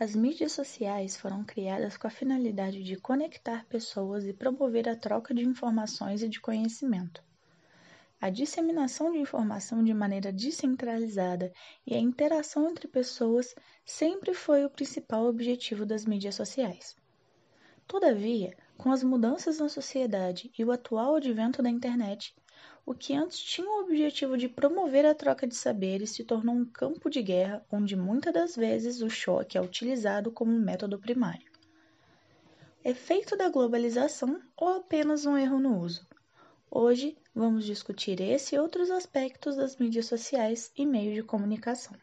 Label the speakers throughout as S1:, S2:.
S1: As mídias sociais foram criadas com a finalidade de conectar pessoas e promover a troca de informações e de conhecimento. A disseminação de informação de maneira descentralizada e a interação entre pessoas sempre foi o principal objetivo das mídias sociais. Todavia, com as mudanças na sociedade e o atual advento da internet, o que antes tinha o objetivo de promover a troca de saberes se tornou um campo de guerra onde muitas das vezes o choque é utilizado como método primário. Efeito da globalização ou apenas um erro no uso? Hoje vamos discutir esse e outros aspectos das mídias sociais e meios de comunicação.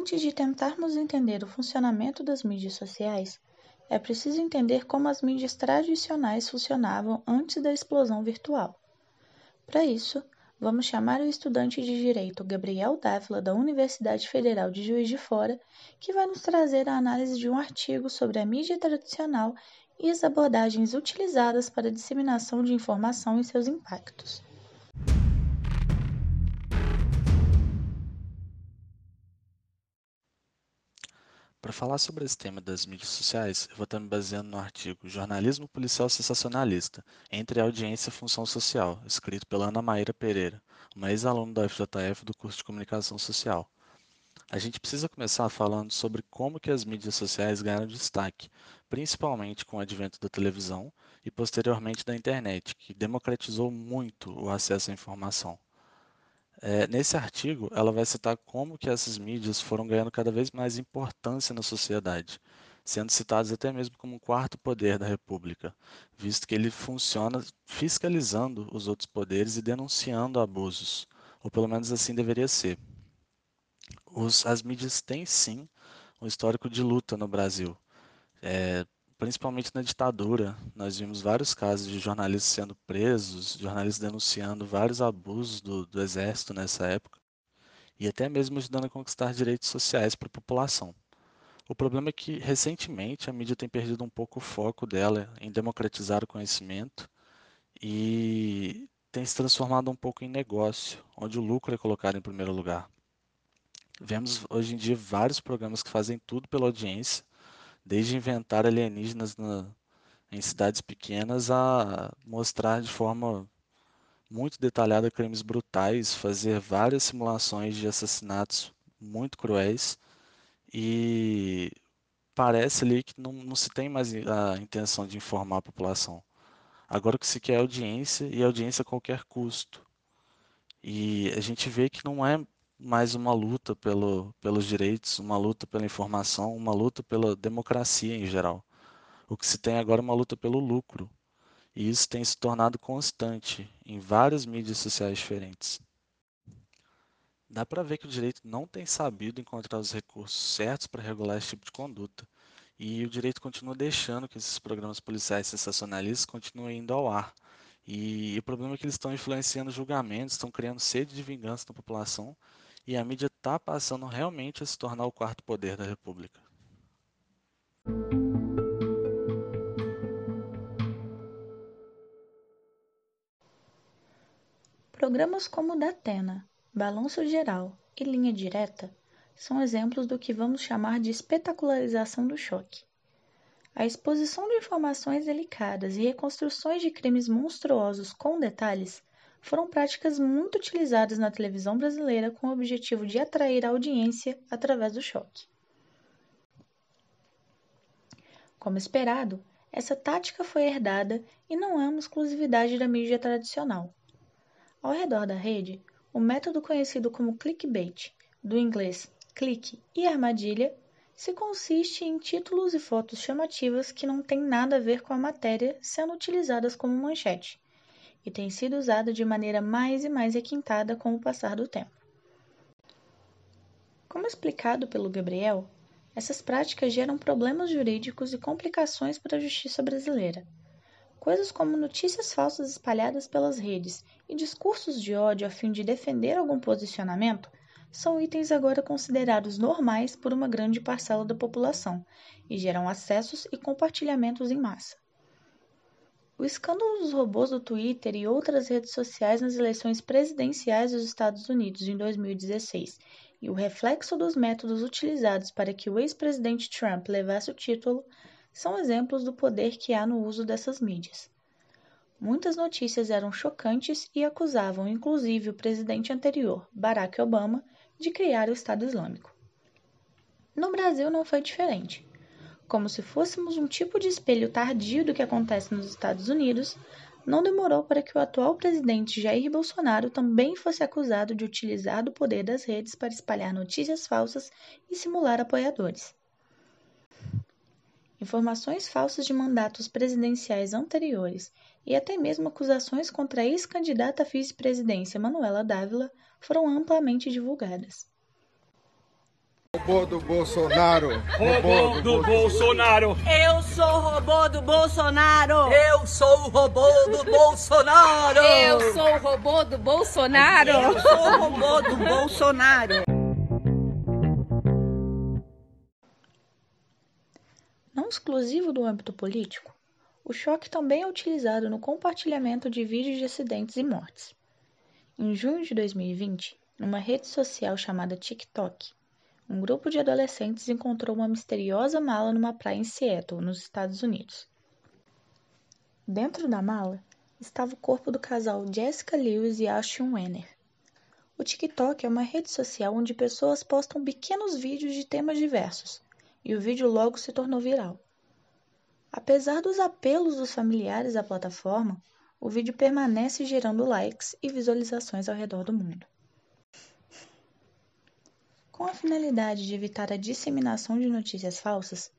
S1: Antes de tentarmos entender o funcionamento das mídias sociais, é preciso entender como as mídias tradicionais funcionavam antes da explosão virtual. Para isso, vamos chamar o estudante de Direito Gabriel Dávila, da Universidade Federal de Juiz de Fora, que vai nos trazer a análise de um artigo sobre a mídia tradicional e as abordagens utilizadas para a disseminação de informação e seus impactos.
S2: Para falar sobre esse tema das mídias sociais, eu vou estar me baseando no artigo Jornalismo Policial Sensacionalista, entre audiência e função social, escrito pela Ana Maíra Pereira, uma ex-aluna da FJF do curso de Comunicação Social. A gente precisa começar falando sobre como que as mídias sociais ganharam destaque, principalmente com o advento da televisão e posteriormente da internet, que democratizou muito o acesso à informação. É, nesse artigo, ela vai citar como que essas mídias foram ganhando cada vez mais importância na sociedade, sendo citados até mesmo como o quarto poder da República, visto que ele funciona fiscalizando os outros poderes e denunciando abusos, ou pelo menos assim deveria ser. Os, as mídias têm sim um histórico de luta no Brasil. É, principalmente na ditadura, nós vimos vários casos de jornalistas sendo presos, jornalistas denunciando vários abusos do, do exército nessa época, e até mesmo ajudando a conquistar direitos sociais para a população. O problema é que, recentemente, a mídia tem perdido um pouco o foco dela em democratizar o conhecimento e tem se transformado um pouco em negócio, onde o lucro é colocado em primeiro lugar. Vemos hoje em dia vários programas que fazem tudo pela audiência desde inventar alienígenas na, em cidades pequenas a mostrar de forma muito detalhada crimes brutais, fazer várias simulações de assassinatos muito cruéis e parece ali que não, não se tem mais a intenção de informar a população. Agora o que se quer é audiência e audiência a qualquer custo. E a gente vê que não é mais uma luta pelo, pelos direitos, uma luta pela informação, uma luta pela democracia em geral. O que se tem agora é uma luta pelo lucro. E isso tem se tornado constante em várias mídias sociais diferentes. Dá para ver que o direito não tem sabido encontrar os recursos certos para regular esse tipo de conduta. E o direito continua deixando que esses programas policiais sensacionalistas continuem indo ao ar. E, e o problema é que eles estão influenciando julgamentos, estão criando sede de vingança na população e a mídia está passando realmente a se tornar o quarto poder da República.
S1: Programas como o da Atena, Balanço Geral e Linha Direta são exemplos do que vamos chamar de espetacularização do choque. A exposição de informações delicadas e reconstruções de crimes monstruosos com detalhes foram práticas muito utilizadas na televisão brasileira com o objetivo de atrair a audiência através do choque. Como esperado, essa tática foi herdada e não é uma exclusividade da mídia tradicional. Ao redor da rede, o método conhecido como clickbait, do inglês clique e armadilha, se consiste em títulos e fotos chamativas que não têm nada a ver com a matéria sendo utilizadas como manchete e tem sido usada de maneira mais e mais requintada com o passar do tempo. Como explicado pelo Gabriel, essas práticas geram problemas jurídicos e complicações para a justiça brasileira. Coisas como notícias falsas espalhadas pelas redes e discursos de ódio a fim de defender algum posicionamento são itens agora considerados normais por uma grande parcela da população e geram acessos e compartilhamentos em massa. O escândalo dos robôs do Twitter e outras redes sociais nas eleições presidenciais dos Estados Unidos em 2016 e o reflexo dos métodos utilizados para que o ex-presidente Trump levasse o título são exemplos do poder que há no uso dessas mídias. Muitas notícias eram chocantes e acusavam inclusive o presidente anterior, Barack Obama, de criar o Estado Islâmico. No Brasil não foi diferente como se fôssemos um tipo de espelho tardio do que acontece nos Estados Unidos, não demorou para que o atual presidente Jair Bolsonaro também fosse acusado de utilizar o poder das redes para espalhar notícias falsas e simular apoiadores. Informações falsas de mandatos presidenciais anteriores e até mesmo acusações contra a ex-candidata à vice-presidência Manuela Dávila foram amplamente divulgadas.
S3: Robô do Bolsonaro.
S4: Robô do Bolsonaro.
S5: Eu sou o robô do Bolsonaro.
S6: Eu sou o robô do Bolsonaro.
S7: Eu sou o robô do Bolsonaro.
S5: Eu sou o robô do Bolsonaro.
S1: Não exclusivo do âmbito político, o choque também é utilizado no compartilhamento de vídeos de acidentes e mortes. Em junho de 2020, numa rede social chamada TikTok, um grupo de adolescentes encontrou uma misteriosa mala numa praia em Seattle, nos Estados Unidos. Dentro da mala estava o corpo do casal Jessica Lewis e Ashton Wenner. O TikTok é uma rede social onde pessoas postam pequenos vídeos de temas diversos, e o vídeo logo se tornou viral. Apesar dos apelos dos familiares à plataforma, o vídeo permanece gerando likes e visualizações ao redor do mundo. Com a finalidade de evitar a disseminação de notícias falsas,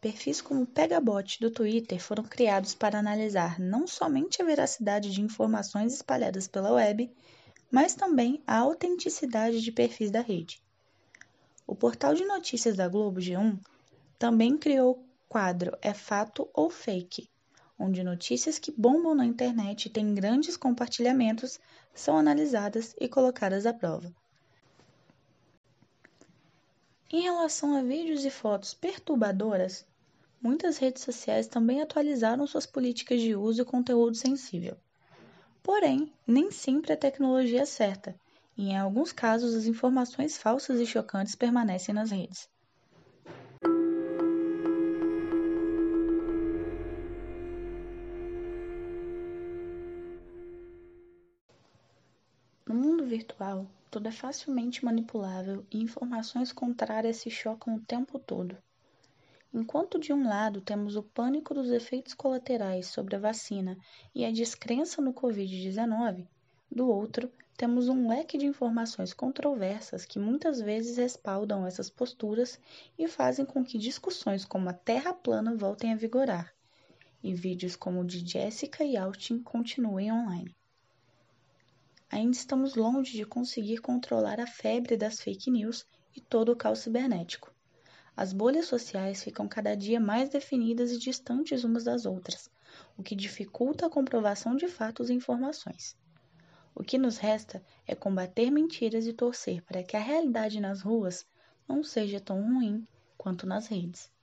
S1: perfis como o Pegabot do Twitter foram criados para analisar não somente a veracidade de informações espalhadas pela web, mas também a autenticidade de perfis da rede. O portal de notícias da Globo G1 também criou o quadro É Fato ou Fake, onde notícias que bombam na internet e têm grandes compartilhamentos são analisadas e colocadas à prova. Em relação a vídeos e fotos perturbadoras, muitas redes sociais também atualizaram suas políticas de uso e conteúdo sensível. Porém, nem sempre a tecnologia é certa, e em alguns casos as informações falsas e chocantes permanecem nas redes. No mundo virtual, tudo é facilmente manipulável e informações contrárias se chocam o tempo todo. Enquanto de um lado temos o pânico dos efeitos colaterais sobre a vacina e a descrença no Covid-19, do outro, temos um leque de informações controversas que muitas vezes respaldam essas posturas e fazem com que discussões como a Terra plana voltem a vigorar, e vídeos como o de Jessica e Austin continuem online ainda estamos longe de conseguir controlar a febre das fake news e todo o caos cibernético. As bolhas sociais ficam cada dia mais definidas e distantes umas das outras, o que dificulta a comprovação de fatos e informações. O que nos resta é combater mentiras e torcer para que a realidade nas ruas não seja tão ruim quanto nas redes.